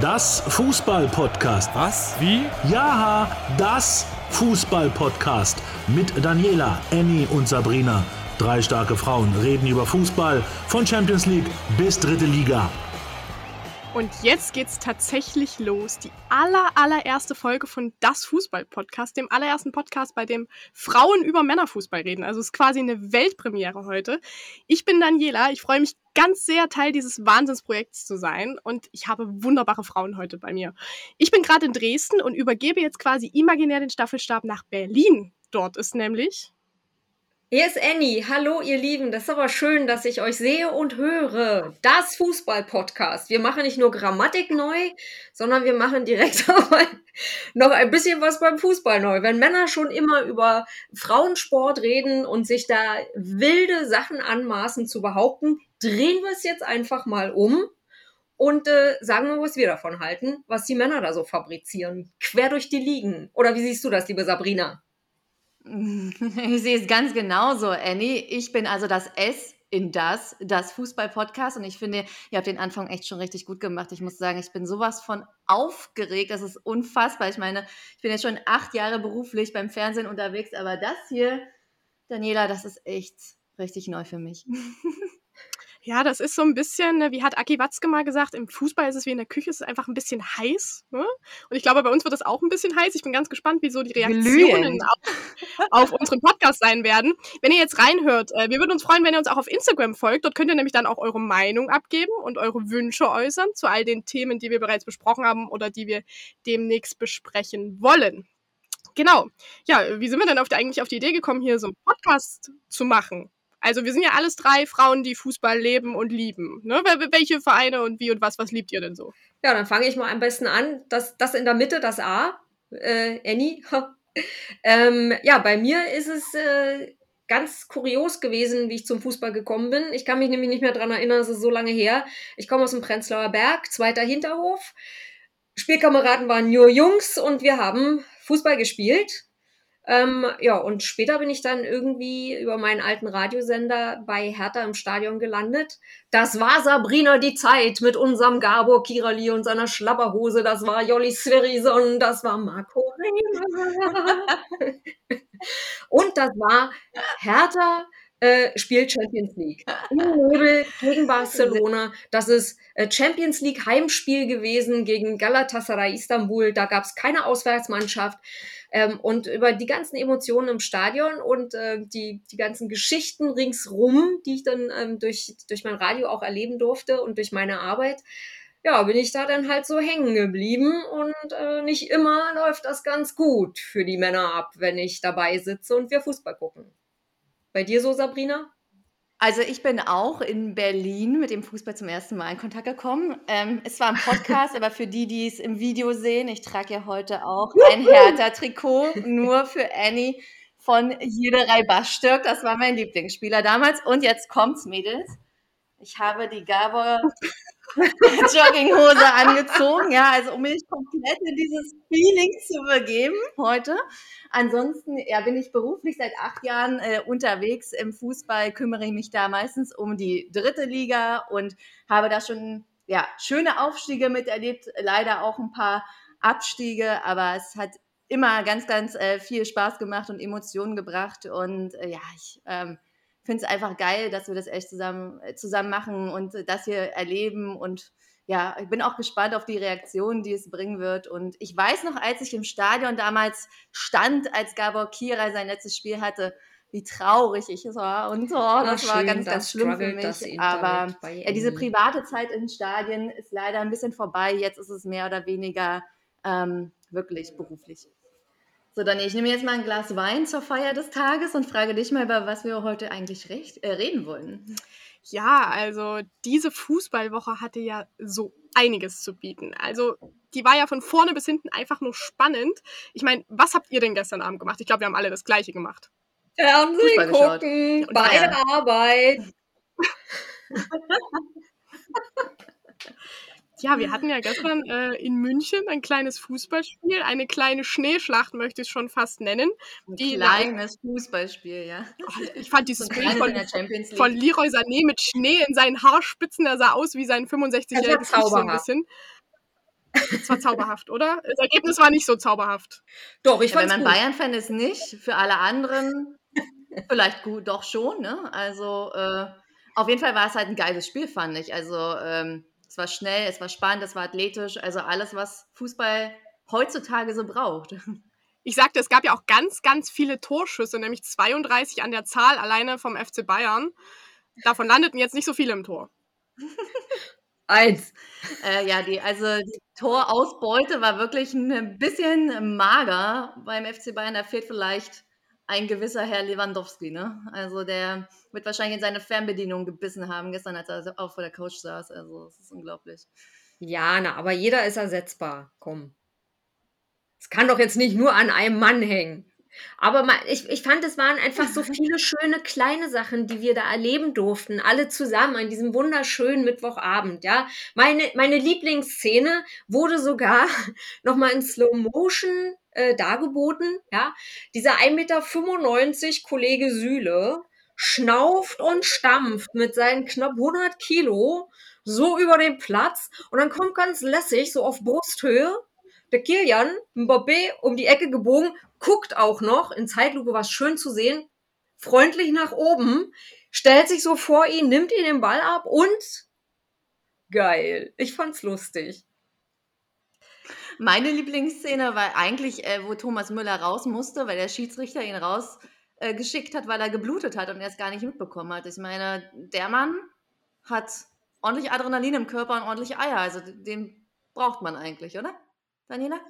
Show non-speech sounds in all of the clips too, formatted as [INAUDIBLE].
Das Fußball-Podcast. Was? Wie? Ja, das Fußball-Podcast. Mit Daniela, Annie und Sabrina. Drei starke Frauen reden über Fußball von Champions League bis dritte Liga. Und jetzt geht's tatsächlich los. Die aller, allererste Folge von Das Fußball-Podcast, dem allerersten Podcast, bei dem Frauen über Männerfußball reden. Also es ist quasi eine Weltpremiere heute. Ich bin Daniela. Ich freue mich ganz sehr, Teil dieses Wahnsinnsprojekts zu sein. Und ich habe wunderbare Frauen heute bei mir. Ich bin gerade in Dresden und übergebe jetzt quasi imaginär den Staffelstab nach Berlin. Dort ist nämlich hier ist Annie. Hallo, ihr Lieben. Das ist aber schön, dass ich euch sehe und höre. Das Fußball-Podcast. Wir machen nicht nur Grammatik neu, sondern wir machen direkt [LAUGHS] noch ein bisschen was beim Fußball neu. Wenn Männer schon immer über Frauensport reden und sich da wilde Sachen anmaßen zu behaupten, drehen wir es jetzt einfach mal um und äh, sagen wir, was wir davon halten, was die Männer da so fabrizieren. Quer durch die Ligen. Oder wie siehst du das, liebe Sabrina? [LAUGHS] Ich sehe es ganz genauso, Annie. Ich bin also das S in das, das Fußball-Podcast. Und ich finde, ihr habt den Anfang echt schon richtig gut gemacht. Ich muss sagen, ich bin sowas von aufgeregt. Das ist unfassbar. Ich meine, ich bin jetzt schon acht Jahre beruflich beim Fernsehen unterwegs, aber das hier, Daniela, das ist echt richtig neu für mich. [LAUGHS] Ja, das ist so ein bisschen, ne, wie hat Aki Watzke mal gesagt, im Fußball ist es wie in der Küche, es ist einfach ein bisschen heiß. Ne? Und ich glaube, bei uns wird es auch ein bisschen heiß. Ich bin ganz gespannt, wie so die Reaktionen auf, auf, unseren Podcast sein werden. Wenn ihr jetzt reinhört, äh, wir würden uns freuen, wenn ihr uns auch auf Instagram folgt. Dort könnt ihr nämlich dann auch eure Meinung abgeben und eure Wünsche äußern zu all den Themen, die wir bereits besprochen haben oder die wir demnächst besprechen wollen. Genau. Ja, wie sind wir denn auf die, eigentlich auf die Idee gekommen, hier so einen Podcast zu machen? Also wir sind ja alles drei Frauen, die Fußball leben und lieben. Ne? Welche Vereine und wie und was, was liebt ihr denn so? Ja, dann fange ich mal am besten an. Das, das in der Mitte, das A, äh, Annie. [LAUGHS] ähm, ja, bei mir ist es äh, ganz kurios gewesen, wie ich zum Fußball gekommen bin. Ich kann mich nämlich nicht mehr daran erinnern, es ist so lange her. Ich komme aus dem Prenzlauer Berg, zweiter Hinterhof. Spielkameraden waren nur Jungs und wir haben Fußball gespielt. Ähm, ja, und später bin ich dann irgendwie über meinen alten Radiosender bei Hertha im Stadion gelandet. Das war Sabrina die Zeit mit unserem Gabor Kirali und seiner Schlapperhose. Das war Jolli Sverison, das war Marco [LAUGHS] Und das war Hertha äh, spielt Champions League. [LAUGHS] Im Nebel gegen Barcelona. Das ist äh, Champions League Heimspiel gewesen gegen Galatasaray Istanbul. Da gab es keine Auswärtsmannschaft. Ähm, und über die ganzen Emotionen im Stadion und äh, die, die ganzen Geschichten ringsrum, die ich dann ähm, durch, durch mein Radio auch erleben durfte und durch meine Arbeit, ja, bin ich da dann halt so hängen geblieben und äh, nicht immer läuft das ganz gut für die Männer ab, wenn ich dabei sitze und wir Fußball gucken. Bei dir so, Sabrina? Also ich bin auch in Berlin mit dem Fußball zum ersten Mal in Kontakt gekommen. Ähm, es war ein Podcast, [LAUGHS] aber für die, die es im Video sehen, ich trage ja heute auch ein Hertha-Trikot, nur für Annie von Jiderei Bastürk. Das war mein Lieblingsspieler damals. Und jetzt kommt's, Mädels. Ich habe die Gabor [LAUGHS] [LAUGHS] Jogginghose angezogen, ja, also um mich komplett in dieses Feeling zu begeben heute. Ansonsten, ja, bin ich beruflich seit acht Jahren äh, unterwegs im Fußball, kümmere ich mich da meistens um die dritte Liga und habe da schon, ja, schöne Aufstiege miterlebt, leider auch ein paar Abstiege, aber es hat immer ganz, ganz äh, viel Spaß gemacht und Emotionen gebracht und äh, ja, ich, ähm, finde es einfach geil, dass wir das echt zusammen, äh, zusammen machen und das hier erleben. Und ja, ich bin auch gespannt auf die Reaktion, die es bringen wird. Und ich weiß noch, als ich im Stadion damals stand, als Gabor Kira sein letztes Spiel hatte, wie traurig ich war. Und oh, das schön, war ganz, ganz schlimm für mich. Aber ja, diese private Zeit in Stadien ist leider ein bisschen vorbei. Jetzt ist es mehr oder weniger ähm, wirklich beruflich. So, dann ich nehme jetzt mal ein Glas Wein zur Feier des Tages und frage dich mal, über was wir heute eigentlich recht, äh, reden wollen. Ja, also diese Fußballwoche hatte ja so einiges zu bieten. Also die war ja von vorne bis hinten einfach nur spannend. Ich meine, was habt ihr denn gestern Abend gemacht? Ich glaube, wir haben alle das Gleiche gemacht. Fernsehen gucken, bei der Arbeit. [LAUGHS] [LAUGHS] Ja, wir hatten ja gestern äh, in München ein kleines Fußballspiel, eine kleine Schneeschlacht möchte ich es schon fast nennen. Ein kleines Fußballspiel, ja. Oh, ich fand dieses Bild von, von Leroy Sané mit Schnee in seinen Haarspitzen, der sah aus wie sein 65-jähriges so ein bisschen. Das war zauberhaft, oder? Das Ergebnis war nicht so zauberhaft. Doch, ich ja, Wenn man Bayern-Fan ist, nicht. Für alle anderen vielleicht gut, doch schon. Ne? Also äh, auf jeden Fall war es halt ein geiles Spiel, fand ich. Also ähm, es war schnell, es war spannend, es war athletisch. Also alles, was Fußball heutzutage so braucht. [LAUGHS] Ich sagte, es gab ja auch ganz, ganz viele Torschüsse, nämlich 32 an der Zahl alleine vom FC Bayern. Davon landeten jetzt nicht so viele im Tor. [LAUGHS] Eins. Äh, ja, die, also die Torausbeute war wirklich ein bisschen mager beim FC Bayern. Da fehlt vielleicht ein gewisser Herr Lewandowski, ne? Also der wird wahrscheinlich in seine Fernbedienung gebissen haben gestern, als er auch vor der Couch saß. Also es ist unglaublich. Ja, na, aber jeder ist ersetzbar. Komm. Es kann doch jetzt nicht nur an einem Mann hängen. Aber ich, ich fand, es waren einfach so [LAUGHS] viele schöne kleine Sachen, die wir da erleben durften, alle zusammen an diesem wunderschönen Mittwochabend. Ja, meine, meine Lieblingsszene wurde sogar [LAUGHS] nochmal in Slow Motion äh, dargeboten. Ja, dieser 1,95 Meter Kollege Sühle schnauft und stampft mit seinen knapp 100 Kilo so über den Platz und dann kommt ganz lässig so auf Brusthöhe der Kilian Mbappé um die Ecke gebogen, guckt auch noch, in Zeitlupe was schön zu sehen, freundlich nach oben, stellt sich so vor ihn, nimmt ihn den Ball ab und geil. Ich fand's lustig. Meine Lieblingsszene war eigentlich, äh, wo Thomas Müller raus musste, weil der Schiedsrichter ihn rausgeschickt äh, hat, weil er geblutet hat und er es gar nicht mitbekommen hat. Ich meine, der Mann hat ordentlich Adrenalin im Körper und ordentlich Eier. Also den braucht man eigentlich, oder? Daniela?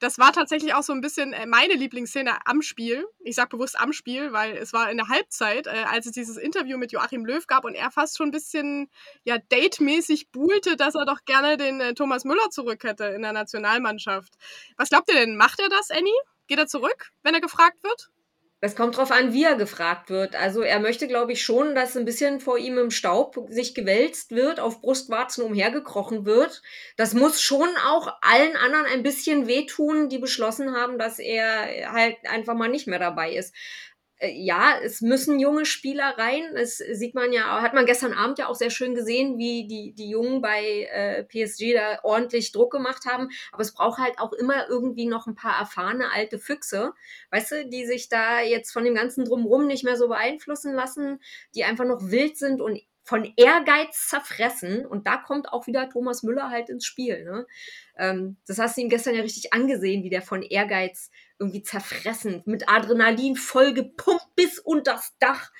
Das war tatsächlich auch so ein bisschen äh, meine Lieblingsszene am Spiel. Ich sage bewusst am Spiel, weil es war in der Halbzeit, äh, als es dieses Interview mit Joachim Löw gab und er fast schon ein bisschen ja, datemäßig buhlte, dass er doch gerne den äh, Thomas Müller zurück hätte in der Nationalmannschaft. Was glaubt ihr denn? Macht er das, Annie? Geht er zurück, wenn er gefragt wird? Es kommt drauf an, wie er gefragt wird. Also er möchte, glaube ich, schon, dass ein bisschen vor ihm im Staub sich gewälzt wird, auf Brustwarzen umhergekrochen wird. Das muss schon auch allen anderen ein bisschen wehtun, die beschlossen haben, dass er halt einfach mal nicht mehr dabei ist. Äh, ja, es müssen junge Spieler rein. Das sieht man ja, hat man gestern Abend ja auch sehr schön gesehen, wie die, die Jungen bei äh, PSG da ordentlich Druck gemacht haben. Aber es braucht halt auch immer irgendwie noch ein paar erfahrene alte Füchse, weißt du, die sich da jetzt von dem ganzen Drumrum nicht mehr so beeinflussen lassen, die einfach noch wild sind und von Ehrgeiz zerfressen. Und da kommt auch wieder Thomas Müller halt ins Spiel. Ne? Ähm, das hast du ihm gestern ja richtig angesehen, wie der von Ehrgeiz irgendwie zerfressen, mit Adrenalin voll gepumpt bis unters Dach.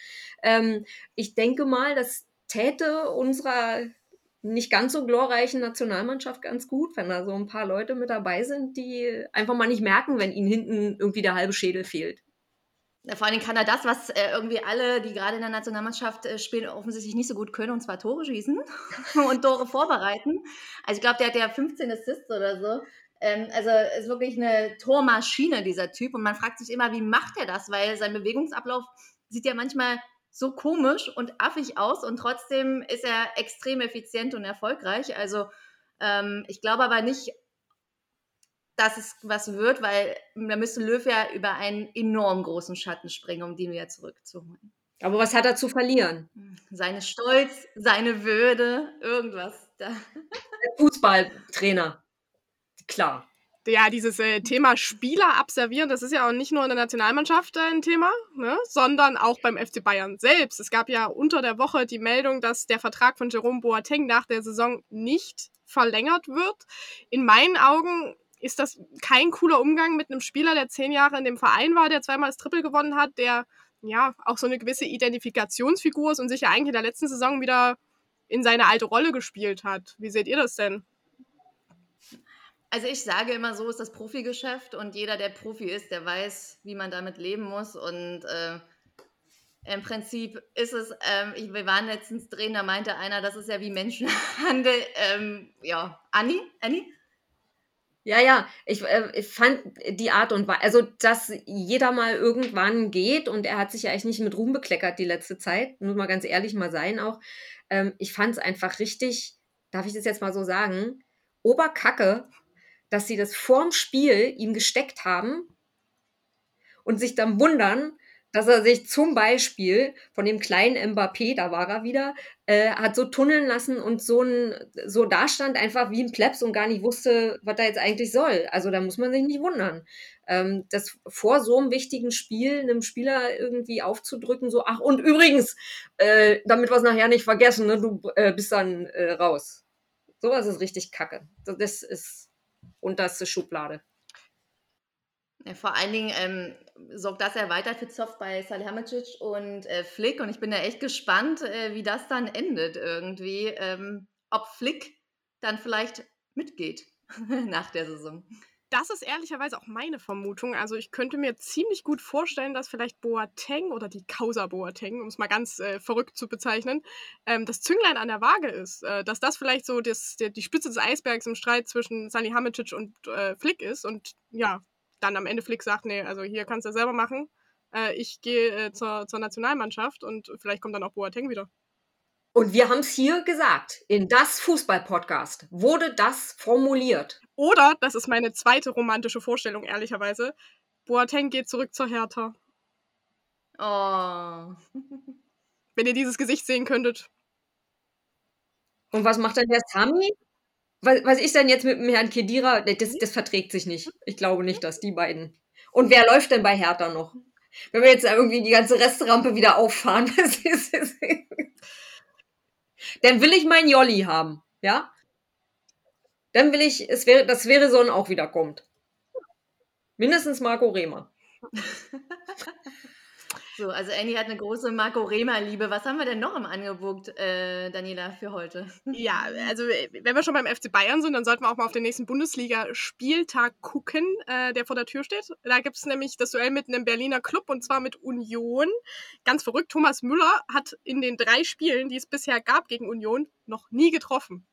Ähm, ich denke mal, das täte unserer nicht ganz so glorreichen Nationalmannschaft ganz gut, wenn da so ein paar Leute mit dabei sind, die einfach mal nicht merken, wenn ihnen hinten irgendwie der halbe Schädel fehlt. Vor allem kann er das, was äh, irgendwie alle, die gerade in der Nationalmannschaft äh, spielen, offensichtlich nicht so gut können, und zwar Tore schießen [LAUGHS] und Tore vorbereiten. Also ich glaube, der hat ja 15 Assists oder so. Ähm, also ist wirklich eine Tormaschine, dieser Typ. Und man fragt sich immer, wie macht er das? Weil sein Bewegungsablauf sieht ja manchmal so komisch und affig aus und trotzdem ist er extrem effizient und erfolgreich. Also ähm, ich glaube aber nicht, dass es was wird, weil da müsste Löw ja über einen enorm großen Schatten springen, um den wieder zurückzuholen. Aber was hat er zu verlieren? Seine Stolz, seine Würde, irgendwas. Fußballtrainer. Klar. Ja, dieses äh, Thema Spieler abservieren, das ist ja auch nicht nur in der Nationalmannschaft äh, ein Thema, ne, sondern auch beim FC Bayern selbst. Es gab ja unter der Woche die Meldung, dass der Vertrag von Jerome Boateng nach der Saison nicht verlängert wird. In meinen Augen ist das kein cooler Umgang mit einem Spieler, der zehn Jahre in dem Verein war, der zweimal das Triple gewonnen hat, der ja auch so eine gewisse Identifikationsfigur ist und sich ja eigentlich in der letzten Saison wieder in seine alte Rolle gespielt hat. Wie seht ihr das denn? Also ich sage immer, so ist das Profigeschäft und jeder, der Profi ist, der weiß, wie man damit leben muss. Und äh, im Prinzip ist es, ähm, wir waren letztens drehen, da meinte einer, das ist ja wie Menschenhandel. [LAUGHS] Ähm, ja, Anni? Anni? Ja, ja, ich, äh, ich fand die Art und Weise, also dass jeder mal irgendwann geht und er hat sich ja eigentlich nicht mit Ruhm bekleckert die letzte Zeit, muss mal ganz ehrlich mal sein auch. Ähm, ich fand es einfach richtig, darf ich das jetzt mal so sagen, Oberkacke, dass sie das vorm Spiel ihm gesteckt haben und sich dann wundern, dass er sich zum Beispiel von dem kleinen Mbappé, da war er wieder, äh, hat so tunneln lassen und so ein so dastand einfach wie ein Plebs und gar nicht wusste, was er jetzt eigentlich soll. Also da muss man sich nicht wundern. Ähm, das vor so einem wichtigen Spiel einem Spieler irgendwie aufzudrücken, so, ach und übrigens, äh, damit wir es nachher nicht vergessen, ne, du äh, bist dann äh, raus. Sowas ist richtig kacke. Das ist unterste Schublade. Ja, vor allen Dingen ähm, sorgt das ja weiter für Zoff bei Salihamidzic und äh, Flick. Und ich bin da echt gespannt, äh, wie das dann endet irgendwie. Ähm, ob Flick dann vielleicht mitgeht [LAUGHS] nach der Saison. Das ist ehrlicherweise auch meine Vermutung. Also ich könnte mir ziemlich gut vorstellen, dass vielleicht Boateng oder die Causa Boateng, um es mal ganz äh, verrückt zu bezeichnen, ähm, das Zünglein an der Waage ist. Äh, dass das vielleicht so das, der, die Spitze des Eisbergs im Streit zwischen Salihamidzic und äh, Flick ist. Und ja, dann am Ende Flick sagt, nee, also hier kannst du selber machen. Äh, ich gehe äh, zur, zur Nationalmannschaft und vielleicht kommt dann auch Boateng wieder. Und wir haben es hier gesagt, in das Fußball-Podcast wurde das formuliert. Oder, das ist meine zweite romantische Vorstellung, ehrlicherweise, Boateng geht zurück zur Hertha. Oh. [LAUGHS] Wenn ihr dieses Gesicht sehen könntet. Und was macht dann der Sami? Was, was ist denn jetzt mit dem Herrn Kedira? Das, das verträgt sich nicht. Ich glaube nicht, dass die beiden. Und wer läuft denn bei Hertha noch? Wenn wir jetzt irgendwie die ganze Restrampe wieder auffahren, [LAUGHS] dann will ich meinen Jolli haben, ja? Dann will ich, es wäre, das wäre so ein auch wieder kommt. Mindestens Marco Rehmer. [LAUGHS] So, also Annie hat eine große Marco Rehmer-Liebe. Was haben wir denn noch im Angebot, äh, Daniela, für heute? Ja, also wenn wir schon beim FC Bayern sind, dann sollten wir auch mal auf den nächsten Bundesliga-Spieltag gucken, äh, der vor der Tür steht. Da gibt es nämlich das Duell mit einem Berliner Club und zwar mit Union. Ganz verrückt, Thomas Müller hat in den drei Spielen, die es bisher gab gegen Union, noch nie getroffen.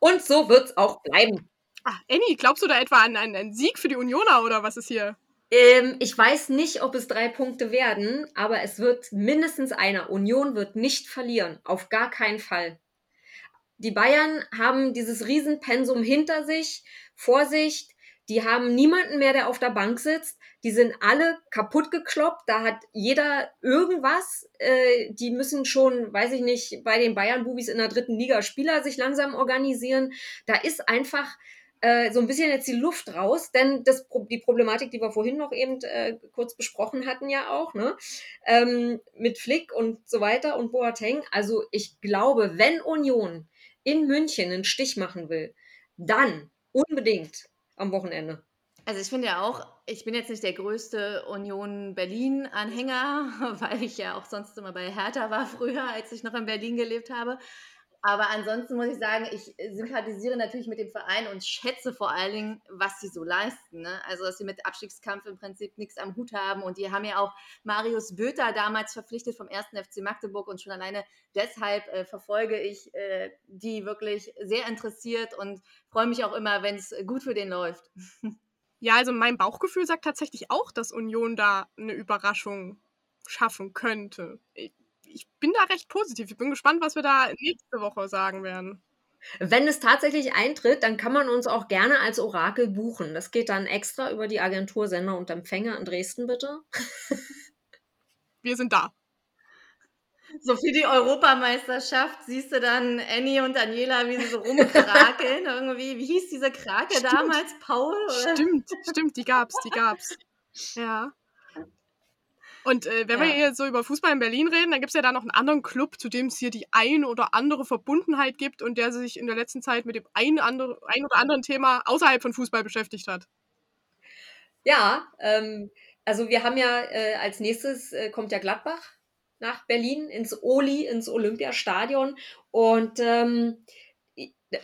Und so wird es auch bleiben. Ach, Annie, glaubst du da etwa an einen Sieg für die Unioner oder was ist hier? Ähm, ich weiß nicht, ob es drei Punkte werden, aber es wird mindestens einer. Union wird nicht verlieren. Auf gar keinen Fall. Die Bayern haben dieses Riesenpensum hinter sich. Vorsicht, die haben niemanden mehr, der auf der Bank sitzt. Die sind alle kaputt gekloppt. Da hat jeder irgendwas. Äh, die müssen schon, weiß ich nicht, bei den Bayern-Bubis in der dritten Liga Spieler sich langsam organisieren. Da ist einfach äh, so ein bisschen jetzt die Luft raus, denn das, die Problematik, die wir vorhin noch eben äh, kurz besprochen hatten, ja auch, ne? Ähm, mit Flick und so weiter und Boateng. Also ich glaube, wenn Union in München einen Stich machen will, dann unbedingt am Wochenende. Also ich finde ja auch, ich bin jetzt nicht der größte Union Berlin-Anhänger, [LAUGHS] weil ich ja auch sonst immer bei Hertha war früher, als ich noch in Berlin gelebt habe. Aber ansonsten muss ich sagen, ich sympathisiere natürlich mit dem Verein und schätze vor allen Dingen, was sie so leisten. Ne? Also, dass sie mit Abstiegskampf im Prinzip nichts am Hut haben. Und die haben ja auch Marius Böter damals verpflichtet vom 1. FC Magdeburg. Und schon alleine deshalb äh, verfolge ich äh, die wirklich sehr interessiert und freue mich auch immer, wenn es gut für den läuft. [LAUGHS] Ja, also mein Bauchgefühl sagt tatsächlich auch, dass Union da eine Überraschung schaffen könnte. Ich ich bin da recht positiv. Ich bin gespannt, was wir da nächste Woche sagen werden. Wenn es tatsächlich eintritt, dann kann man uns auch gerne als Orakel buchen. Das geht dann extra über die Agentur Sender und Empfänger in Dresden, bitte. [LAUGHS] Wir sind da. So für die Europameisterschaft siehst du dann Annie und Daniela, wie sie so rumkrakeln [LAUGHS] irgendwie. Wie hieß diese Krake stimmt. damals? Paul? Oder? Stimmt, stimmt, die gab's, die gab's. [LAUGHS] Ja. Und äh, wenn ja. wir hier so über Fußball in Berlin reden, dann gibt es ja da noch einen anderen Club, zu dem es hier die ein oder andere Verbundenheit gibt und der sich in der letzten Zeit mit dem ein, andere, ein oder anderen Thema außerhalb von Fußball beschäftigt hat. Ja, ähm, also wir haben ja äh, als nächstes äh, kommt ja Gladbach nach Berlin ins Oli, ins Olympiastadion. Und ähm,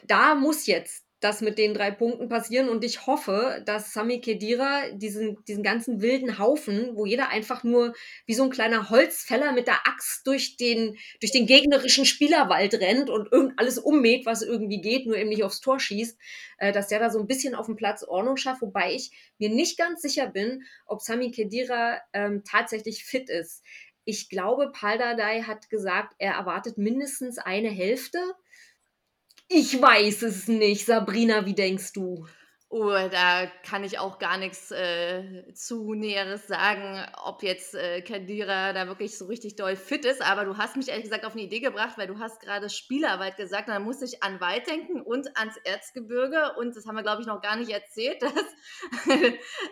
da muss jetzt das mit den drei Punkten passieren. Und ich hoffe, dass Sami Kedira diesen, diesen ganzen wilden Haufen, wo jeder einfach nur wie so ein kleiner Holzfäller mit der Axt durch den, durch den gegnerischen Spielerwald rennt und irgend alles ummäht, was irgendwie geht, nur eben nicht aufs Tor schießt, äh, dass der da so ein bisschen auf dem Platz Ordnung schafft. Wobei ich mir nicht ganz sicher bin, ob Sami Kedira ähm, tatsächlich fit ist. Ich glaube, Paldadei hat gesagt, er erwartet mindestens eine Hälfte ich weiß es nicht. Sabrina, wie denkst du? Oh, da kann ich auch gar nichts äh, zu Näheres sagen, ob jetzt äh, Kadira da wirklich so richtig doll fit ist. Aber du hast mich ehrlich gesagt auf eine Idee gebracht, weil du hast gerade Spielerweit gesagt. Dann muss ich an Wald denken und ans Erzgebirge. Und das haben wir, glaube ich, noch gar nicht erzählt, [LAUGHS] dass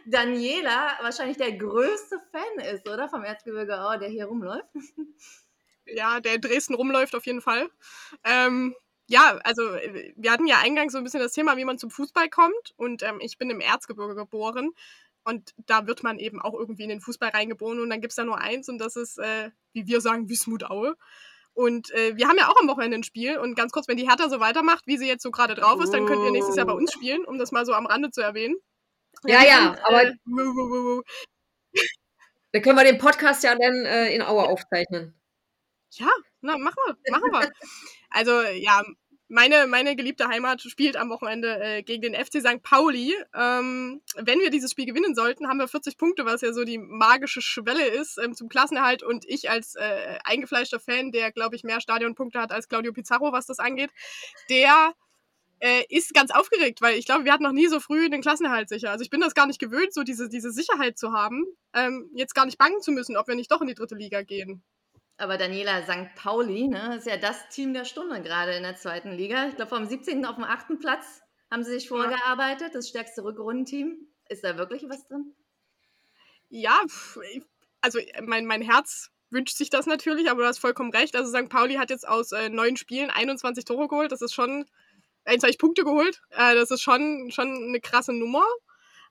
Daniela wahrscheinlich der größte Fan ist, oder? Vom Erzgebirge, oh, der hier rumläuft. Ja, der in Dresden rumläuft auf jeden Fall. Ähm, ja, also äh, wir hatten ja eingangs so ein bisschen das Thema, wie man zum Fußball kommt. Und ähm, ich bin im Erzgebirge geboren. Und da wird man eben auch irgendwie in den Fußball reingeboren. Und dann gibt es da nur eins und das ist, äh, wie wir sagen, Wismut-Aue. Und äh, wir haben ja auch am Wochenende ein Spiel. Und ganz kurz, wenn die Hertha so weitermacht, wie sie jetzt so gerade drauf ist, dann könnt ihr nächstes Jahr bei uns spielen, um das mal so am Rande zu erwähnen. Ja, ja, aber äh, dann können wir den Podcast ja dann äh, in Aue aufzeichnen. Ja, na, machen wir, machen wir. Also ja, meine, meine geliebte Heimat spielt am Wochenende äh, gegen den FC St. Pauli. Ähm, wenn wir dieses Spiel gewinnen sollten, haben wir 40 Punkte, was ja so die magische Schwelle ist ähm, zum Klassenerhalt. Und ich als äh, eingefleischter Fan, der, glaube ich, mehr Stadionpunkte hat als Claudio Pizarro, was das angeht, der äh, ist ganz aufgeregt, weil ich glaube, wir hatten noch nie so früh den Klassenerhalt sicher. Also ich bin das gar nicht gewöhnt, so diese, diese Sicherheit zu haben, ähm, jetzt gar nicht bangen zu müssen, ob wir nicht doch in die dritte Liga gehen. Aber Daniela, St. Pauli ne, ist ja das Team der Stunde gerade in der zweiten Liga. Ich glaube, vom 17. auf dem 8. Platz haben sie sich vorgearbeitet. Das stärkste Rückrundenteam. Ist da wirklich was drin? Ja, also mein, mein Herz wünscht sich das natürlich, aber du hast vollkommen recht. Also St. Pauli hat jetzt aus äh, neun Spielen 21 Tore geholt. Das ist schon 21 Punkte geholt. Äh, das ist schon, schon eine krasse Nummer.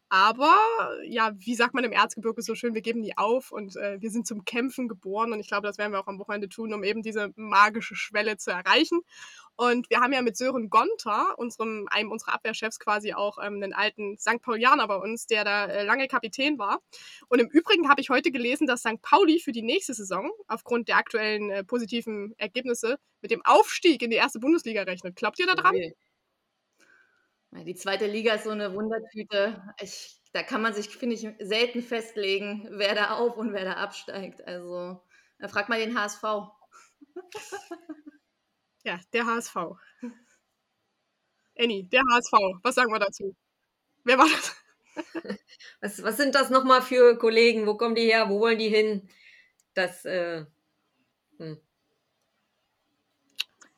Aber ja, wie sagt man im Erzgebirge so schön, wir geben nie auf und äh, wir sind zum Kämpfen geboren und ich glaube, das werden wir auch am Wochenende tun, um eben diese magische Schwelle zu erreichen. Und wir haben ja mit Sören Gonter, unserem, einem unserer Abwehrchefs, quasi auch ähm, einen alten St. Paulianer bei uns, der da äh, lange Kapitän war. Und im Übrigen habe ich heute gelesen, dass St. Pauli für die nächste Saison aufgrund der aktuellen äh, positiven Ergebnisse mit dem Aufstieg in die erste Bundesliga rechnet. Glaubt ihr da dran? Okay. Die zweite Liga ist so eine Wundertüte. Ich, da kann man sich, finde ich, selten festlegen, wer da auf und wer da absteigt. Also, da fragt mal den HSV. [LAUGHS] Ja, der HSV. Annie, der HSV. Was sagen wir dazu? Wer war das? [LAUGHS] Was, was sind das nochmal für Kollegen? Wo kommen die her? Wo wollen die hin? Das, äh, hm.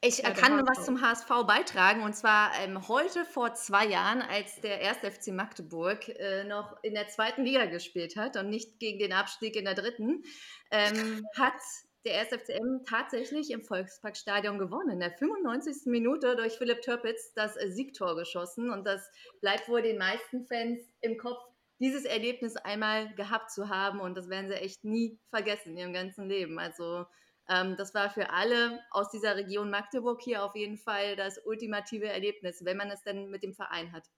Ich ja, kann was zum HSV beitragen und zwar ähm, heute vor zwei Jahren, als der 1. FC Magdeburg äh, noch in der zweiten Liga gespielt hat und nicht gegen den Abstieg in der dritten, ähm, hat der 1. FCM tatsächlich im Volksparkstadion gewonnen. In der 95. Minute durch Philipp Türpitz das äh, Siegtor geschossen und das bleibt wohl den meisten Fans im Kopf, dieses Erlebnis einmal gehabt zu haben und das werden sie echt nie vergessen in ihrem ganzen Leben. Also ähm, das war für alle aus dieser Region Magdeburg hier auf jeden Fall das ultimative Erlebnis, wenn man es denn mit dem Verein hat.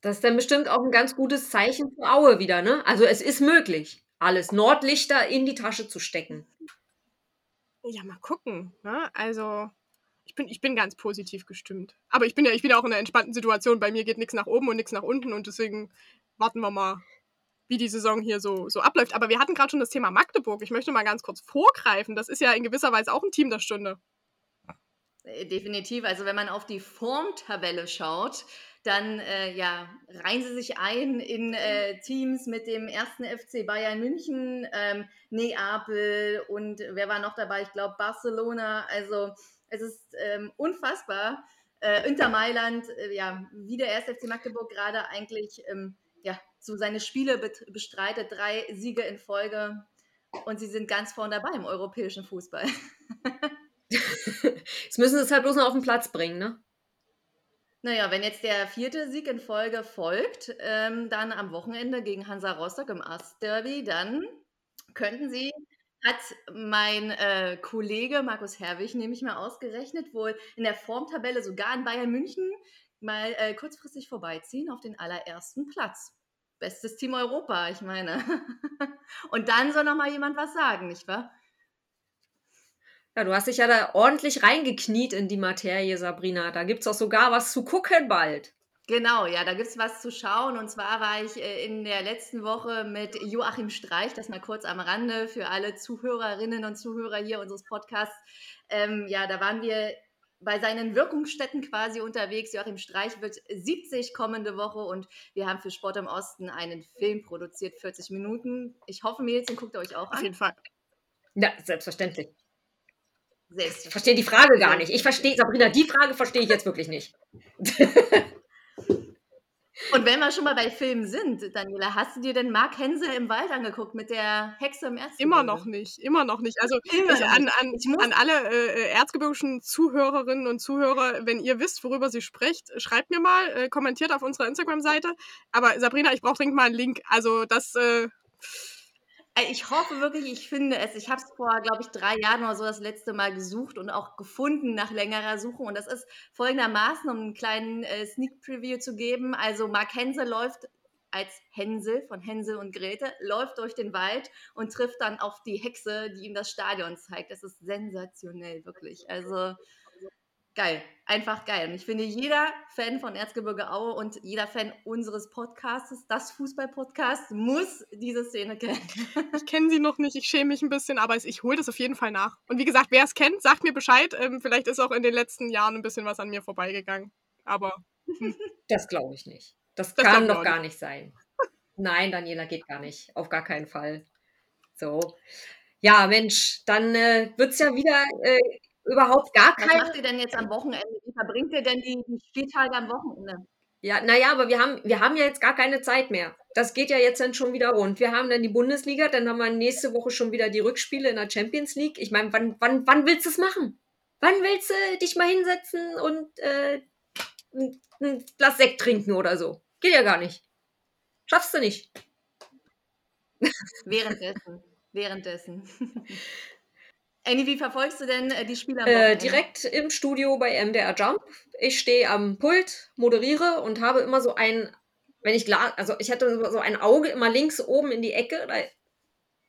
Das ist dann bestimmt auch ein ganz gutes Zeichen für Aue wieder, ne? Also es ist möglich, alles Nordlichter in die Tasche zu stecken. Ja, mal gucken. Ne? Also ich bin, ich bin ganz positiv gestimmt. Aber ich bin ja, ich bin ja auch in einer entspannten Situation. Bei mir geht nichts nach oben und nichts nach unten und deswegen warten wir mal, wie die Saison hier so, so abläuft. Aber wir hatten gerade schon das Thema Magdeburg. Ich möchte mal ganz kurz vorgreifen. Das ist ja in gewisser Weise auch ein Team der Stunde. Äh, definitiv. Also wenn man auf die Formtabelle schaut, dann äh, ja, reihen sie sich ein in äh, Teams mit dem ersten FC Bayern München, ähm, Neapel und wer war noch dabei? Ich glaube Barcelona. Also es ist ähm, unfassbar. Äh, Inter Mailand, äh, ja, wie der erste FC Magdeburg gerade eigentlich ähm, ja, so seine Spiele bestreitet, drei Siege in Folge und sie sind ganz vorne dabei im europäischen Fußball. [LAUGHS] Jetzt müssen sie es halt bloß noch auf den Platz bringen, ne? Naja, wenn jetzt der vierte Sieg in Folge folgt, ähm, dann am Wochenende gegen Hansa Rostock im Ast-Derby, dann könnten sie, hat mein äh, Kollege Markus Herwig nämlich mal ausgerechnet, wohl in der Formtabelle sogar in Bayern München mal äh, kurzfristig vorbeiziehen auf den allerersten Platz bestes Team Europa, ich meine. [LAUGHS] Und dann soll noch mal jemand was sagen, nicht wahr? Ja, du hast dich ja da ordentlich reingekniet in die Materie, Sabrina. Da gibt es auch sogar was zu gucken bald. Genau, ja, da gibt es was zu schauen. Und zwar war ich äh, in der letzten Woche mit Joachim Streich, das mal kurz am Rande für alle Zuhörerinnen und Zuhörer hier unseres Podcasts. Ähm, ja, da waren wir bei seinen Wirkungsstätten quasi unterwegs. Joachim Streich wird 70 kommende Woche und wir haben für Sport im Osten einen Film produziert, 40 Minuten. Ich hoffe, Mädels, den guckt ihr euch auch an. Auf jeden Fall. Ja, selbstverständlich. Ich verstehe die Frage gar nicht. Ich verstehe, Sabrina, die Frage verstehe ich jetzt wirklich nicht. [LAUGHS] Und wenn wir schon mal bei Filmen sind, Daniela, hast du dir denn Mark Hensel im Wald angeguckt mit der Hexe im Erzgebirge? Immer noch nicht, immer noch nicht. Also ich, an, an, an, alle äh, erzgebirgischen Zuhörerinnen und Zuhörer, wenn ihr wisst, worüber sie spricht, schreibt mir mal, äh, kommentiert auf unserer Instagram-Seite. Aber Sabrina, ich brauche dringend mal einen Link. Also das... Äh, ich hoffe wirklich, ich finde es. Ich habe es vor, glaube ich, drei Jahren oder so das letzte Mal gesucht und auch gefunden nach längerer Suche. Und das ist folgendermaßen, um einen kleinen äh, Sneak Preview zu geben. Also Mark Hensel läuft als Hänsel von Hänsel und Grete, läuft durch den Wald und trifft dann auf die Hexe, die ihm das Stadion zeigt. Das ist sensationell, wirklich. Also geil, einfach geil. Und ich finde, jeder Fan von Erzgebirge Aue und jeder Fan unseres Podcasts, das Fußball-Podcast, muss diese Szene kennen. Ich kenne sie noch nicht, ich schäme mich ein bisschen, aber ich hole das auf jeden Fall nach. Und wie gesagt, wer es kennt, sagt mir Bescheid. Ähm, vielleicht ist auch in den letzten Jahren ein bisschen was an mir vorbeigegangen. Aber. Hm. [LAUGHS] Das glaube ich nicht. Das, das kann doch gar nicht sein. Nein, Daniela geht gar nicht. Auf gar keinen Fall. So. Ja, Mensch, dann äh, wird es ja wieder äh, überhaupt gar kein. Was macht ihr denn jetzt am Wochenende? Wie verbringt ihr denn die, die Spieltage am Wochenende? Ja, naja, aber wir haben, wir haben ja jetzt gar keine Zeit mehr. Das geht ja jetzt dann schon wieder rund. Wir haben dann die Bundesliga, dann haben wir nächste Woche schon wieder die Rückspiele in der Champions League. Ich meine, wann, wann, wann willst du es machen? Wann willst du dich mal hinsetzen und äh, ein, ein Glas Sekt trinken oder so? Geht ja gar nicht. Schaffst du nicht. Währenddessen. Währenddessen. [LAUGHS] Annie, wie verfolgst du denn äh, die Spieler? Äh, direkt im Studio bei MDR Jump. Ich stehe am Pult, moderiere und habe immer so ein, wenn ich also ich hatte so ein Auge immer links oben in die Ecke,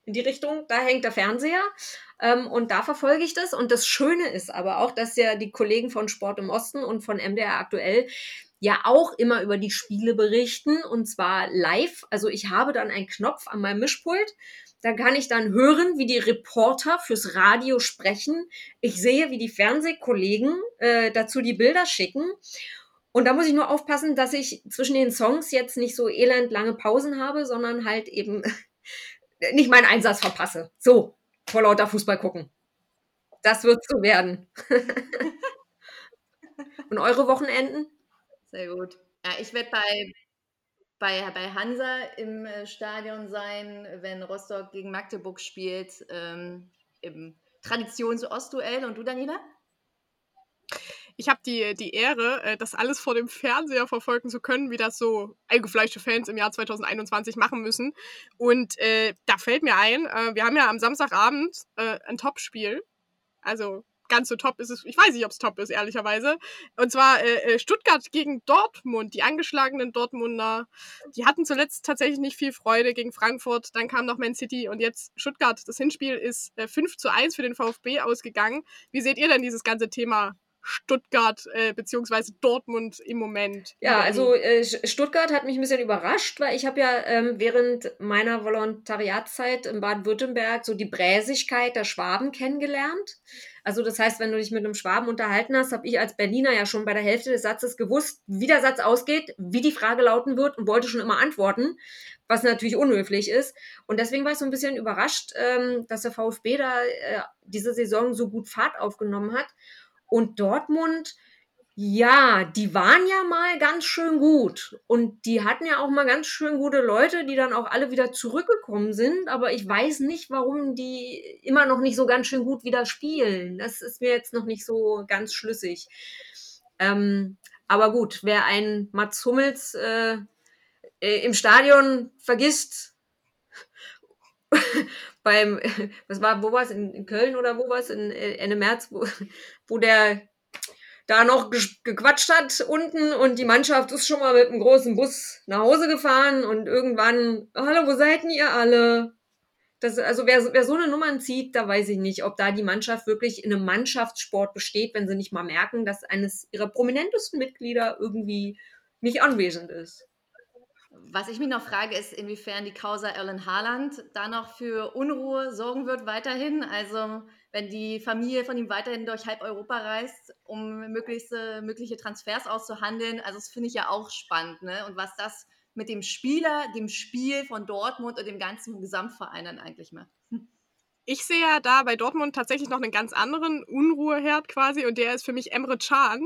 in die Richtung, da hängt der Fernseher. Ähm, und da verfolge ich das. Und das Schöne ist aber auch, dass ja die Kollegen von Sport im Osten und von MDR aktuell ja auch immer über die Spiele berichten und zwar live. Also ich habe dann einen Knopf an meinem Mischpult da kann ich dann hören, wie die Reporter fürs Radio sprechen. Ich sehe, wie die Fernsehkollegen äh, dazu die Bilder schicken. Und da muss ich nur aufpassen, dass ich zwischen den Songs jetzt nicht so elend lange Pausen habe, sondern halt eben [LAUGHS] nicht meinen Einsatz verpasse. So, vor lauter Fußball gucken. Das wird so werden. [LAUGHS] Und eure Wochenenden? Sehr gut. Ja, ich werde bei bei, bei Hansa im äh, Stadion sein, wenn Rostock gegen Magdeburg spielt, ähm, im Traditions-Ostduell. Und du, Daniela? Ich habe die, die Ehre, äh, das alles vor dem Fernseher verfolgen zu können, wie das so eingefleischte Fans im Jahr 2021 machen müssen. Und äh, da fällt mir ein, äh, wir haben ja am Samstagabend äh, ein Topspiel. Also ganz so top ist es, ich weiß nicht, ob es top ist, ehrlicherweise. Und zwar äh, äh, Stuttgart gegen Dortmund, die angeschlagenen Dortmunder, die hatten zuletzt tatsächlich nicht viel Freude gegen Frankfurt, dann kam noch Man City und jetzt Stuttgart. Das Hinspiel ist äh, 5 zu 1 für den VfB ausgegangen. Wie seht ihr denn dieses ganze Thema Stuttgart äh, bzw. Dortmund im Moment? Ja, also äh, Stuttgart hat mich ein bisschen überrascht, weil ich habe ja ähm, während meiner Volontariatszeit in Baden-Württemberg so die Bräsigkeit der Schwaben kennengelernt. Also das heißt, wenn du dich mit einem Schwaben unterhalten hast, habe ich als Berliner ja schon bei der Hälfte des Satzes gewusst, wie der Satz ausgeht, wie die Frage lauten wird und wollte schon immer antworten, was natürlich unhöflich ist. Und deswegen war ich so ein bisschen überrascht, ähm, dass der VfB da äh, diese Saison so gut Fahrt aufgenommen hat. Und Dortmund ja, die waren ja mal ganz schön gut. Und die hatten ja auch mal ganz schön gute Leute, die dann auch alle wieder zurückgekommen sind. Aber ich weiß nicht, warum die immer noch nicht so ganz schön gut wieder spielen. Das ist mir jetzt noch nicht so ganz schlüssig. Ähm, aber gut, wer einen Mats Hummels äh, äh im Stadion vergisst, [LAUGHS] beim, [LAUGHS] was war, wo war es, in, Köln oder wo war es, äh, Ende März, wo, wo der da noch gequatscht hat unten und die Mannschaft ist schon mal mit einem großen Bus nach Hause gefahren und irgendwann, hallo, wo seid ihr alle? Das, also wer, wer so eine Nummern zieht, da weiß ich nicht, ob da die Mannschaft wirklich in einem Mannschaftssport besteht, wenn sie nicht mal merken, dass eines ihrer prominentesten Mitglieder irgendwie nicht anwesend ist. Was ich mich noch frage, ist, inwiefern die Causa Erlen Haaland da noch für Unruhe sorgen wird weiterhin. Also wenn die Familie von ihm weiterhin durch halb Europa reist, um möglichst, mögliche Transfers auszuhandeln. Also das finde ich ja auch spannend. Ne? Und was das mit dem Spieler, dem Spiel von Dortmund und dem ganzen Gesamtverein dann eigentlich macht. Ich sehe ja da bei Dortmund tatsächlich noch einen ganz anderen Unruheherd quasi und der ist für mich Emre Can.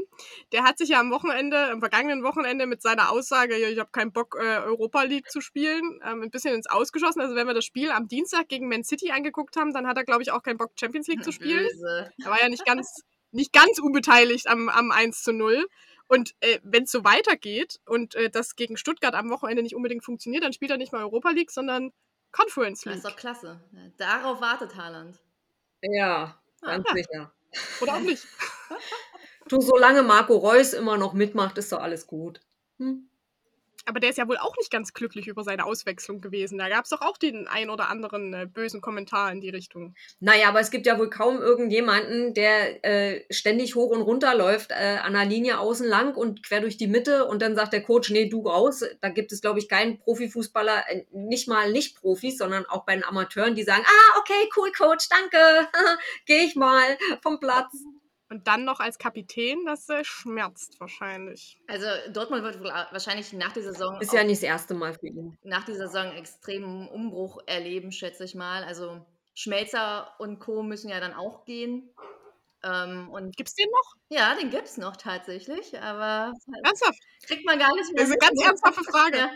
Der hat sich ja am Wochenende, am vergangenen Wochenende mit seiner Aussage, ich habe keinen Bock, äh, Europa League zu spielen, ähm, ein bisschen ins Ausgeschossen. Also wenn wir das Spiel am Dienstag gegen Man City angeguckt haben, dann hat er, glaube ich, auch keinen Bock, Champions League zu spielen. Böse. Er war ja nicht ganz, nicht ganz unbeteiligt am, am 1 zu 0. Und äh, wenn es so weitergeht und äh, das gegen Stuttgart am Wochenende nicht unbedingt funktioniert, dann spielt er nicht mal Europa League, sondern Conference League. Das ist doch klasse. Darauf wartet Haaland. Ja, ganz ah. sicher. Oder auch nicht. [LAUGHS] du, solange Marco Reus immer noch mitmacht, ist doch alles gut. Hm? Aber der ist ja wohl auch nicht ganz glücklich über seine Auswechslung gewesen. Da gab es doch auch den ein oder anderen äh, bösen Kommentar in die Richtung. Naja, aber es gibt ja wohl kaum irgendjemanden, der äh, ständig hoch und runter läuft, äh, an der Linie außen lang und quer durch die Mitte und dann sagt der Coach, nee, du raus. Da gibt es, glaube ich, keinen Profifußballer, äh, nicht mal Nicht-Profis, sondern auch bei den Amateuren, die sagen, ah, okay, cool, Coach, danke, [LAUGHS] gehe ich mal vom Platz. Und dann noch als Kapitän, das äh, schmerzt wahrscheinlich. Also Dortmund wird wahrscheinlich nach der Saison. Ist ja nicht das erste Mal für ihn. Nach dieser Saison extremen Umbruch erleben, schätze ich mal. Also Schmelzer und Co. müssen ja dann auch gehen. Ähm, und gibt's den noch? Ja, den gibt's noch tatsächlich, aber ernsthaft kriegt man gar nicht mehr. Das ist eine ganz ernsthafte Frage. Ja.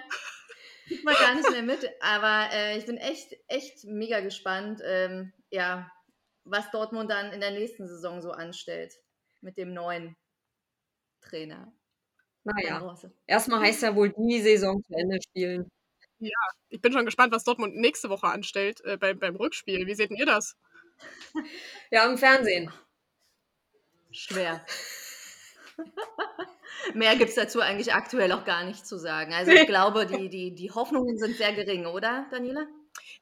Kriegt man gar nicht mehr mit. Aber äh, ich bin echt, echt mega gespannt. Ähm, ja, was Dortmund dann in der nächsten Saison so anstellt mit dem neuen Trainer. Naja, erstmal heißt ja wohl die Saison zu Ende spielen. Ja, ich bin schon gespannt, was Dortmund nächste Woche anstellt äh, beim, beim Rückspiel. Wie seht ihr das? [LAUGHS] Ja, im Fernsehen. Schwer. [LAUGHS] Mehr gibt es dazu eigentlich aktuell auch gar nicht zu sagen. Also ich [LAUGHS] glaube, die, die, die Hoffnungen sind sehr gering, oder, Daniela?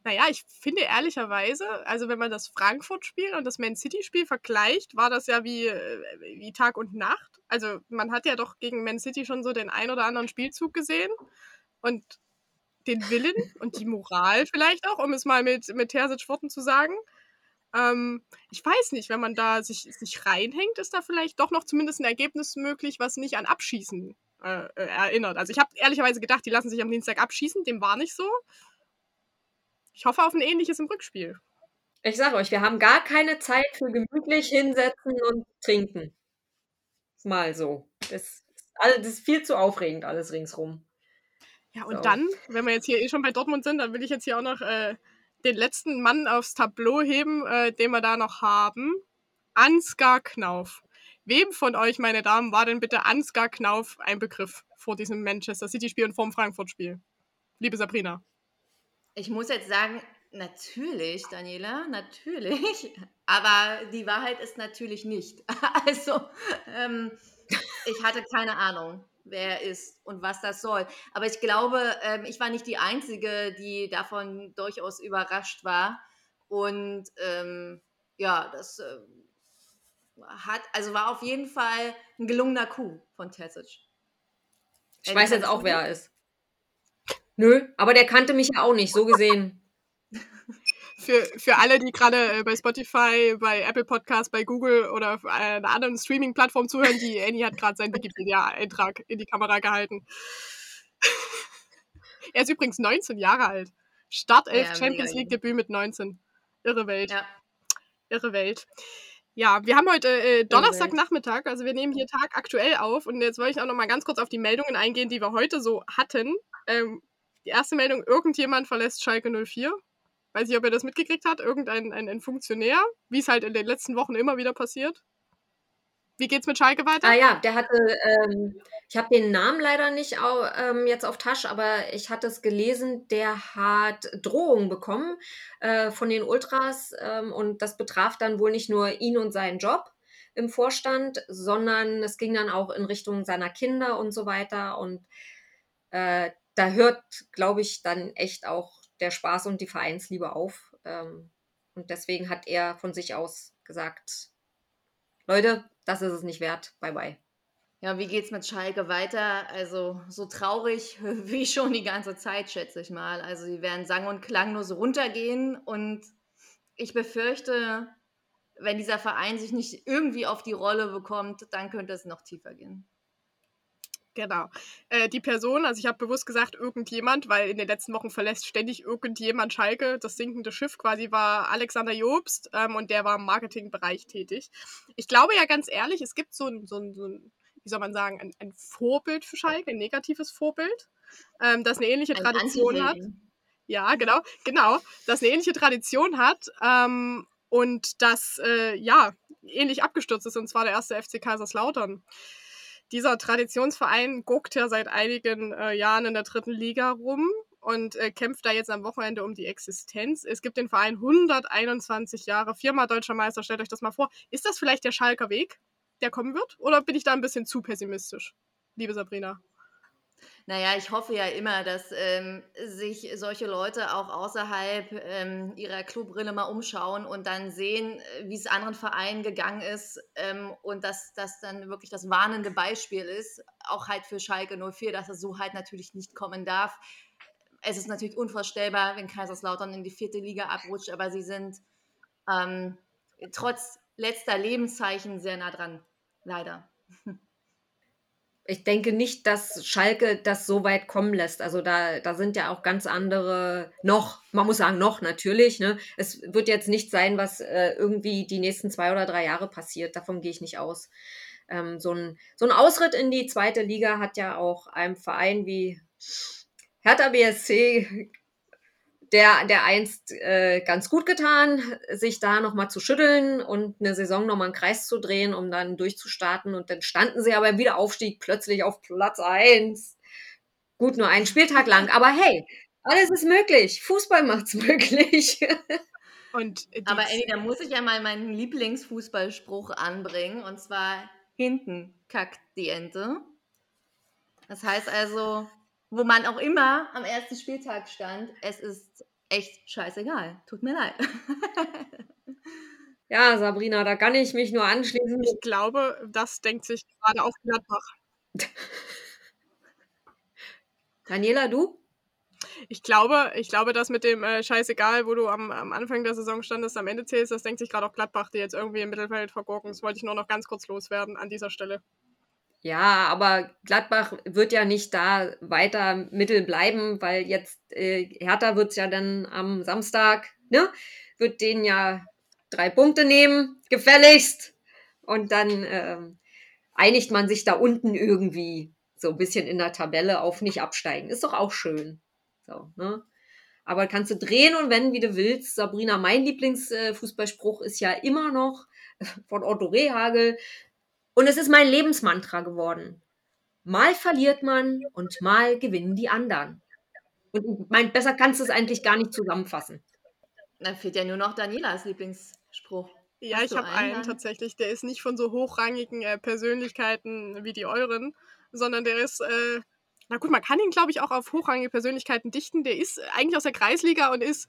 Naja, ich finde ehrlicherweise, also wenn man das Frankfurt-Spiel und das Man City-Spiel vergleicht, war das ja wie, äh, wie Tag und Nacht. Also man hat ja doch gegen Man City schon so den ein oder anderen Spielzug gesehen und den Willen [LAUGHS] und die Moral vielleicht auch, um es mal mit, mit Terzic Worten zu sagen. Ähm, ich weiß nicht, wenn man da sich, sich reinhängt, ist da vielleicht doch noch zumindest ein Ergebnis möglich, was nicht an Abschießen äh, äh erinnert. Also ich habe ehrlicherweise gedacht, die lassen sich am Dienstag abschießen, dem war nicht so. Ich hoffe auf ein ähnliches im Rückspiel. Ich sage euch, wir haben gar keine Zeit für gemütlich hinsetzen und trinken. Mal so. Das, also das ist viel zu aufregend, alles ringsrum. Ja, und so. dann, wenn wir jetzt hier eh schon bei Dortmund sind, dann will ich jetzt hier auch noch äh, den letzten Mann aufs Tableau heben, äh, den wir da noch haben. Ansgar Knauf. Wem von euch, meine Damen, war denn bitte Ansgar Knauf ein Begriff vor diesem Manchester City-Spiel und vor dem Frankfurt-Spiel? Liebe Sabrina. Ich muss jetzt sagen, natürlich, Daniela, natürlich. Aber die Wahrheit ist natürlich nicht. [LAUGHS] Also, ähm, ich hatte keine Ahnung, wer er ist und was das soll. Aber ich glaube, ähm, ich war nicht die Einzige, die davon durchaus überrascht war. Und ähm, ja, das äh, hat, also war auf jeden Fall ein gelungener Coup von Tessic. Ich weiß jetzt auch, wer er ist. Nö, aber der kannte mich ja auch nicht, so gesehen. Für, für alle, die gerade äh, bei Spotify, bei Apple Podcasts, bei Google oder auf einer anderen Streaming-Plattform zuhören, die Annie hat gerade seinen Wikipedia-Eintrag in die Kamera gehalten. [LAUGHS] er ist übrigens 19 Jahre alt. Startelf ja, Champions League-Debüt mit 19. Irre Welt. Ja. Irre Welt. Ja, wir haben heute äh, Donnerstagnachmittag, also wir nehmen hier Tag aktuell auf und jetzt wollte ich auch noch mal ganz kurz auf die Meldungen eingehen, die wir heute so hatten. Ähm, die erste Meldung, irgendjemand verlässt Schalke 04. Weiß nicht, ob ihr das mitgekriegt habt, irgendein ein, ein Funktionär, wie es halt in den letzten Wochen immer wieder passiert. Wie geht's mit Schalke weiter? Ah ja, der hatte, ähm, ich habe den Namen leider nicht au, ähm, jetzt auf Tasche, aber ich hatte es gelesen, der hat Drohungen bekommen äh, von den Ultras ähm, und das betraf dann wohl nicht nur ihn und seinen Job im Vorstand, sondern es ging dann auch in Richtung seiner Kinder und so weiter und äh, da hört, glaube ich, dann echt auch der Spaß und die Vereinsliebe auf. Ähm, und deswegen hat er von sich aus gesagt, Leute, das ist es nicht wert. Bye bye. Ja, wie geht's mit Schalke weiter? Also so traurig [LAUGHS] wie schon die ganze Zeit, schätze ich mal. Also sie werden sang- und klanglos runtergehen und ich befürchte, wenn dieser Verein sich nicht irgendwie auf die Rolle bekommt, dann könnte es noch tiefer gehen. Genau. Äh, die Person, also ich habe bewusst gesagt, irgendjemand, weil in den letzten Wochen verlässt ständig irgendjemand Schalke. Das sinkende Schiff quasi war Alexander Jobst ähm, und der war im Marketingbereich tätig. Ich glaube ja ganz ehrlich, es gibt so ein, so ein, so ein wie soll man sagen, ein, ein Vorbild für Schalke, ein negatives Vorbild, ähm, das eine ähnliche ein Tradition hat. Ja, genau, genau, das eine ähnliche Tradition hat ähm, und das äh, ja ähnlich abgestürzt ist, und zwar der erste FC Kaiserslautern dieser Traditionsverein guckt ja seit einigen äh, Jahren in der dritten Liga rum und äh, kämpft da jetzt am Wochenende um die Existenz. Es gibt den Verein 121 Jahre, viermal deutscher Meister. Stellt euch das mal vor. Ist das vielleicht der Schalker Weg, der kommen wird? Oder bin ich da ein bisschen zu pessimistisch, liebe Sabrina? Naja, ich hoffe ja immer, dass ähm, sich solche Leute auch außerhalb ähm, ihrer Clubbrille mal umschauen und dann sehen, äh, wie es anderen Vereinen gegangen ist ähm, und dass das dann wirklich das warnende Beispiel ist, auch halt für Schalke 04, dass es so halt natürlich nicht kommen darf. Es ist natürlich unvorstellbar, wenn Kaiserslautern in die vierte Liga abrutscht, aber sie sind ähm, trotz letzter Lebenszeichen sehr nah dran, leider. [LAUGHS] ich denke nicht, dass Schalke das so weit kommen lässt. Also da, da sind ja auch ganz andere noch, man muss sagen, noch natürlich. Ne? Es wird jetzt nicht sein, was äh, irgendwie die nächsten zwei oder drei Jahre passiert. Davon gehe ich nicht aus. Ähm, so, ein, so ein Ausritt in die zweite Liga hat ja auch einem Verein wie Hertha BSC der, der einst äh, ganz gut getan, sich da nochmal zu schütteln und eine Saison nochmal einen Kreis zu drehen, um dann durchzustarten. Und dann standen sie aber im Wiederaufstieg plötzlich auf Platz 1. Gut, nur einen Spieltag lang. Aber hey, alles ist möglich. Fußball macht's [LAUGHS] möglich. Und aber Annie, da muss ich ja mal meinen Lieblingsfußballspruch anbringen. Und zwar hinten kackt die Ente. Das heißt also, wo man auch immer am ersten Spieltag stand, es ist echt scheißegal. Tut mir leid. [LAUGHS] ja, Sabrina, da kann ich mich nur anschließen. Ich glaube, das denkt sich gerade auch Gladbach. [LAUGHS] Daniela, du? Ich glaube, ich glaube, das mit dem äh, Scheißegal, wo du am, am Anfang der Saison standest, am Ende zählst, das denkt sich gerade auch Gladbach, die jetzt irgendwie im Mittelfeld vergurken. Das wollte ich nur noch ganz kurz loswerden an dieser Stelle. Ja, aber Gladbach wird ja nicht da weiter mittel bleiben, weil jetzt äh, Hertha wird es ja dann am Samstag, ne? Wird denen ja drei Punkte nehmen, gefälligst. Und dann äh, einigt man sich da unten irgendwie so ein bisschen in der Tabelle auf nicht absteigen. Ist doch auch schön. So, ne? Aber kannst du drehen und wenden, wie du willst. Sabrina, mein Lieblingsfußballspruch ist ja immer noch von Otto Rehagel. Und es ist mein Lebensmantra geworden. Mal verliert man und mal gewinnen die anderen. Und mein, besser kannst du es eigentlich gar nicht zusammenfassen. Dann fehlt ja nur noch Danielas Lieblingsspruch. Ja, Hast ich habe einen, einen tatsächlich. Der ist nicht von so hochrangigen äh, Persönlichkeiten wie die euren, sondern der ist, äh, na gut, man kann ihn, glaube ich, auch auf hochrangige Persönlichkeiten dichten. Der ist eigentlich aus der Kreisliga und ist,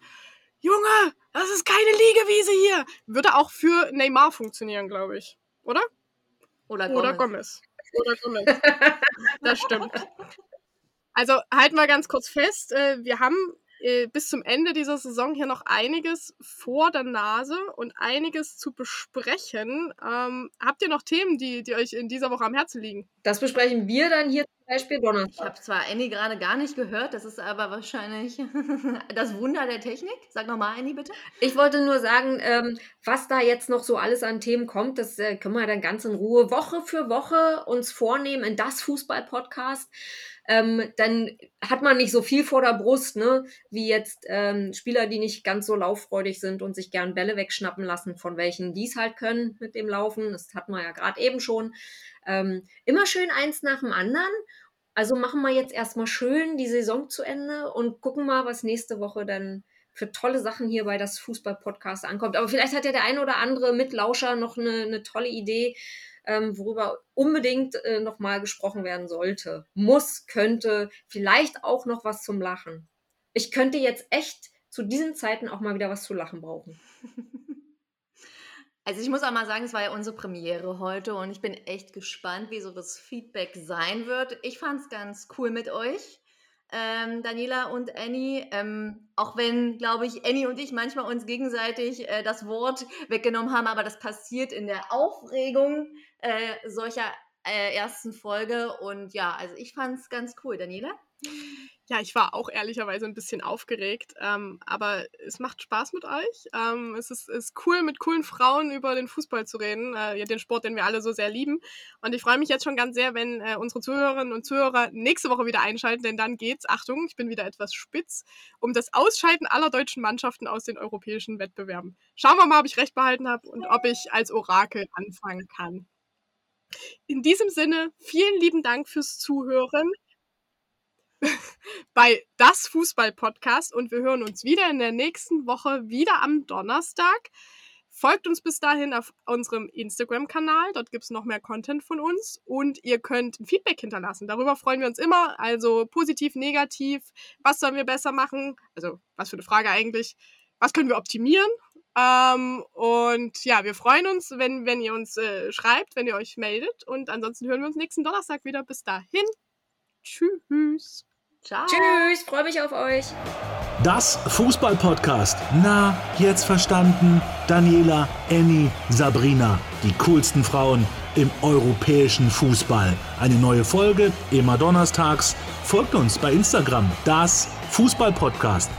Junge, das ist keine Liegewiese hier. Würde auch für Neymar funktionieren, glaube ich. Oder? Oder Gomez. Oder Gomez. Oder [LAUGHS] Gomez. das stimmt. Also halten wir ganz kurz fest, äh, wir haben äh, bis zum Ende dieser Saison hier noch einiges vor der Nase und einiges zu besprechen. Ähm, habt ihr noch Themen, die, die euch in dieser Woche am Herzen liegen? Das besprechen wir dann hier zum Beispiel Donnerstag. Ich habe zwar Annie gerade gar nicht gehört, das ist aber wahrscheinlich [LAUGHS] das Wunder der Technik. Sag nochmal, Annie, bitte. Ich wollte nur sagen, ähm, was da jetzt noch so alles an Themen kommt, das äh, können wir dann ganz in Ruhe Woche für Woche uns vornehmen in das Fußball-Podcast ähm, dann hat man nicht so viel vor der Brust, ne, wie jetzt ähm, Spieler, die nicht ganz so lauffreudig sind und sich gern Bälle wegschnappen lassen, von welchen die es halt können mit dem Laufen. Das hatten wir ja gerade eben schon. Ähm, immer schön eins nach dem anderen. Also machen wir jetzt erstmal schön die Saison zu Ende und gucken mal, was nächste Woche dann für tolle Sachen hier bei das Fußball-Podcast ankommt. Aber vielleicht hat ja der ein oder andere Mitlauscher noch eine, eine tolle Idee, ähm, worüber unbedingt äh, nochmal gesprochen werden sollte. Muss, könnte, vielleicht auch noch was zum Lachen. Ich könnte jetzt echt zu diesen Zeiten auch mal wieder was zu lachen brauchen. [LAUGHS] Also ich muss auch mal sagen, es war ja unsere Premiere heute und ich bin echt gespannt, wie so das Feedback sein wird. Ich fand es ganz cool mit euch. ähm, Daniela und Annie. Ähm, auch wenn, glaube ich, Annie und ich manchmal uns gegenseitig äh, das Wort weggenommen haben, aber das passiert in der Aufregung äh, solcher äh, ersten Folge. Und ja, also ich fand es ganz cool. Daniela? Ja, ich war auch ehrlicherweise ein bisschen aufgeregt, ähm, aber es macht Spaß mit euch. Ähm, es ist, ist cool, mit coolen Frauen über den Fußball zu reden, äh, den Sport, den wir alle so sehr lieben. Und ich freue mich jetzt schon ganz sehr, wenn äh, unsere Zuhörerinnen und Zuhörer nächste Woche wieder einschalten, denn dann geht's, Achtung, ich bin wieder etwas spitz, um das Ausscheiden aller deutschen Mannschaften aus den europäischen Wettbewerben. Schauen wir mal, ob ich recht behalten habe und ob ich als Orakel anfangen kann. In diesem Sinne, vielen lieben Dank fürs Zuhören bei Das Fußball Podcast und wir hören uns wieder in der nächsten Woche, wieder am Donnerstag. Folgt uns bis dahin auf unserem Instagram-Kanal. Dort gibt es noch mehr Content von uns. Und ihr könnt Feedback hinterlassen. Darüber freuen wir uns immer. Also positiv, negativ. Was sollen wir besser machen? Also, was für eine Frage eigentlich. Was können wir optimieren? Ähm, und ja, wir freuen uns, wenn, wenn ihr uns äh, schreibt, wenn ihr euch meldet. Und ansonsten hören wir uns nächsten Donnerstag wieder. Bis dahin. Tschüss. Ciao. Tschüss, freue mich auf euch. Das Fußball-Podcast. Na, jetzt verstanden? Daniela, Annie, Sabrina. Die coolsten Frauen im europäischen Fußball. Eine neue Folge, immer donnerstags. Folgt uns bei Instagram. Das Fußball-Podcast.